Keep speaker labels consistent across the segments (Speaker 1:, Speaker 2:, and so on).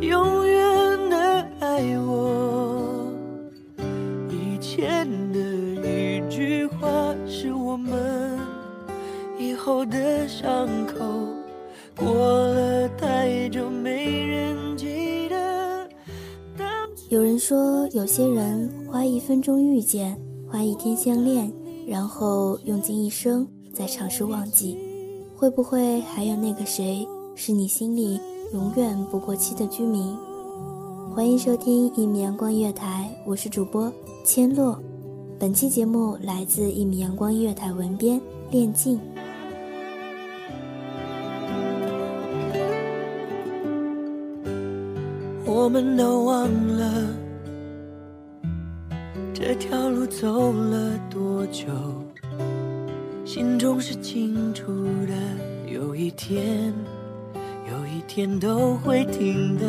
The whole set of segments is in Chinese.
Speaker 1: 永远的爱我？以前的一句话是我们以后的伤口，过了太久没人记得。当
Speaker 2: 有人说，有些人花一分钟遇见，花一天相恋，然后用尽一生再尝试忘记。会不会还有那个谁，是你心里永远不过期的居民？欢迎收听一米阳光音乐台，我是主播千落。本期节目来自一米阳光音乐台文编练静。
Speaker 1: 我们都忘了这条路走了多久，心中是清楚的，有一天，一天都会停的，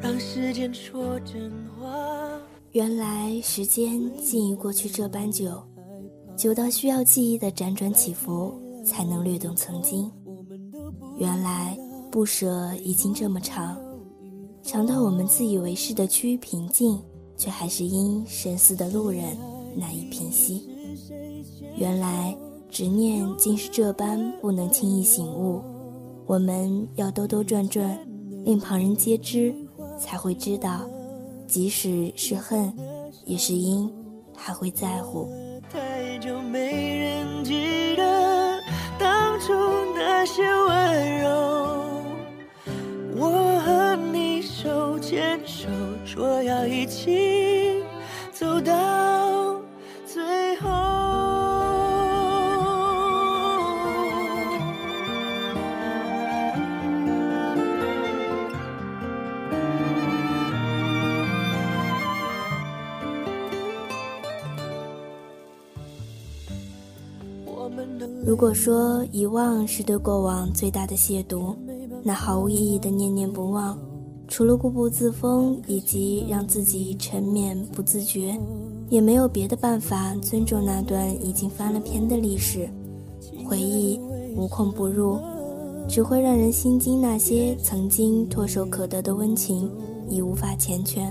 Speaker 1: 让时间说真话。
Speaker 2: 原来时间竟已过去这般久，久到需要记忆的辗转起伏才能略懂曾经。原来不舍已经这么长，长到我们自以为是的趋于平静，却还是因深思的路人难以平息。原来执念竟是这般不能轻易醒悟，我们要兜兜转转，令旁人皆知，才会知道。即使是恨，也是因还会在乎。
Speaker 1: 太久没人记得当初那些温柔。我和你手牵手，说要一起
Speaker 2: 如果说遗忘是对过往最大的亵渎，那毫无意义的念念不忘，除了固步自封以及让自己沉湎不自觉，也没有别的办法尊重那段已经翻了篇的历史。回忆无孔不入，只会让人心惊。那些曾经唾手可得的温情，已无法缱绻。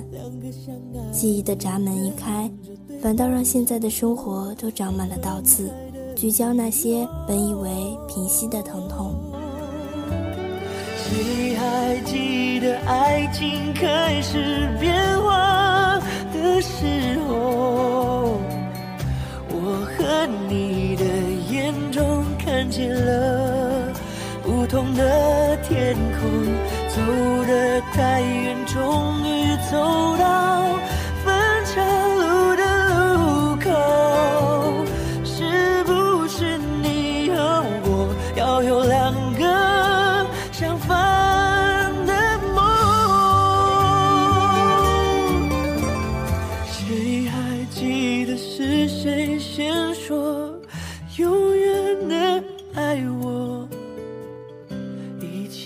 Speaker 2: 记忆的闸门一开，反倒让现在的生活都长满了倒刺。聚焦那些本以为平息的疼痛。
Speaker 1: 谁还记得爱情开始变化的时候？我和你的眼中看见了不同的天空，走得太远，终于走到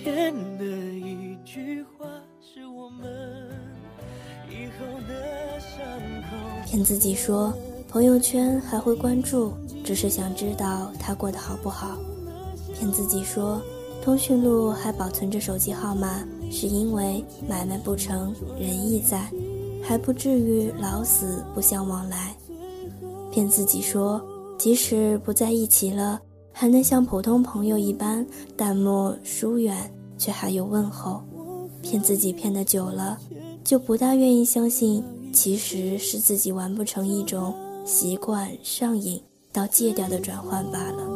Speaker 1: 天的一句话是我们以后的伤口，
Speaker 2: 骗自己说朋友圈还会关注，只是想知道他过得好不好，骗自己说通讯录还保存着手机号码，是因为买卖不成仁义在，还不至于老死不相往来，骗自己说即使不在一起了。还能像普通朋友一般淡漠疏远，却还有问候；骗自己骗得久了，就不大愿意相信。其实是自己完不成一种习惯上瘾到戒掉的转换罢了。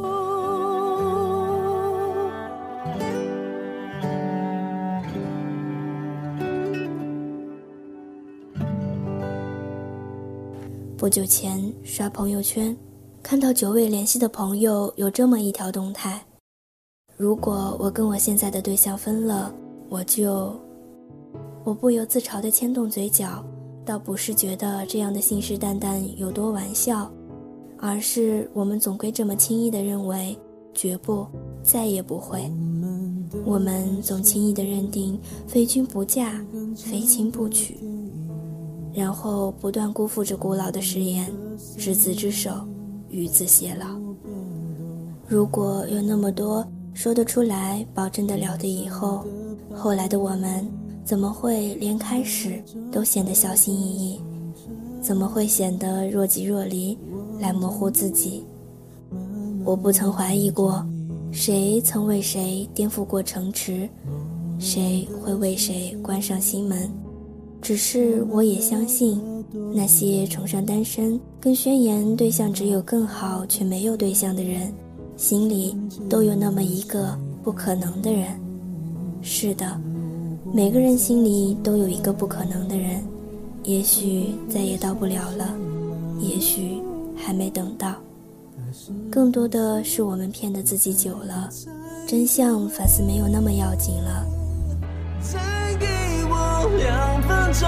Speaker 2: 不久前刷朋友圈，看到久未联系的朋友有这么一条动态：如果我跟我现在的对象分了，我就……我不由自嘲地牵动嘴角。倒不是觉得这样的信誓旦旦有多玩笑，而是我们总归这么轻易的认为，绝不，再也不会。我们总轻易的认定非君不嫁，非亲不娶，然后不断辜负着古老的誓言，执子之手，与子偕老。如果有那么多说得出来、保证得了的以后，后来的我们。怎么会连开始都显得小心翼翼？怎么会显得若即若离，来模糊自己？我不曾怀疑过，谁曾为谁颠覆过城池，谁会为谁关上心门？只是我也相信，那些崇尚单身、更宣言对象只有更好却没有对象的人，心里都有那么一个不可能的人。是的。每个人心里都有一个不可能的人，也许再也到不了了，也许还没等到。更多的是我们骗的自己久了，真相反似没有那么要紧了。
Speaker 1: 再给我两分钟，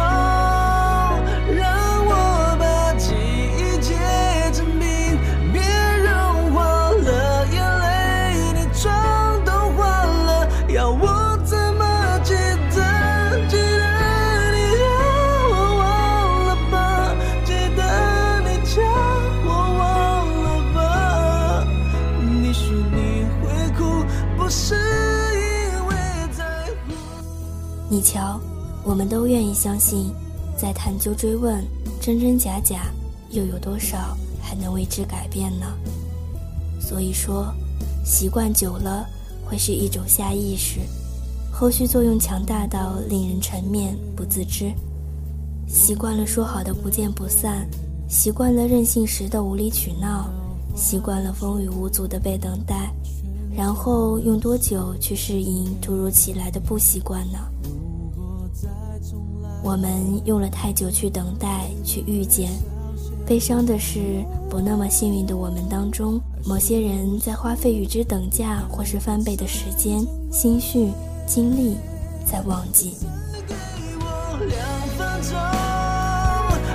Speaker 2: 你瞧，我们都愿意相信，在探究追问，真真假假，又有多少还能为之改变呢？所以说，习惯久了会是一种下意识，后续作用强大到令人沉湎不自知。习惯了说好的不见不散，习惯了任性时的无理取闹，习惯了风雨无阻的被等待，然后用多久去适应突如其来的不习惯呢？我们用了太久去等待，去遇见。悲伤的是，不那么幸运的我们当中，某些人在花费与之等价或是翻倍的时间、心绪、精力，在忘记。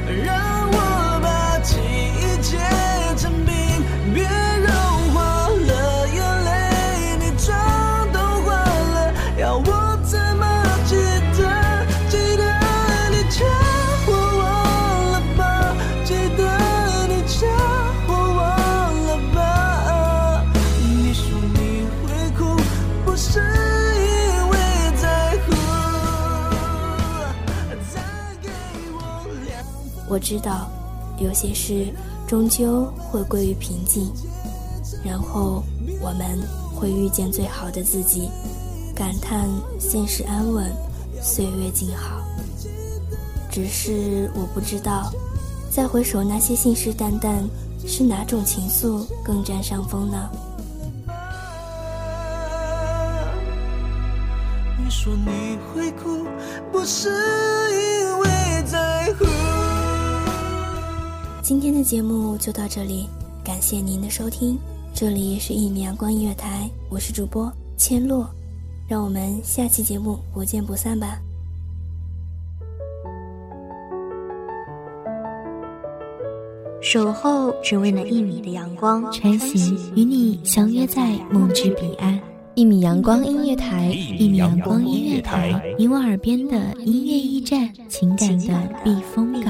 Speaker 2: 我知道，有些事终究会归于平静，然后我们会遇见最好的自己，感叹现实安稳，岁月静好。只是我不知道，再回首那些信誓旦旦，是哪种情愫更占上风呢？
Speaker 1: 你说你会哭，不是因为在乎。
Speaker 2: 今天的节目就到这里，感谢您的收听。这里是一米阳光音乐台，我是主播千落，让我们下期节目不见不散吧。
Speaker 3: 守候只为那一米的阳光，
Speaker 4: 穿行与你相约在梦之彼岸。一米阳光音乐台，一米阳光音乐台，你我耳边的音乐驿站，情感的避风港。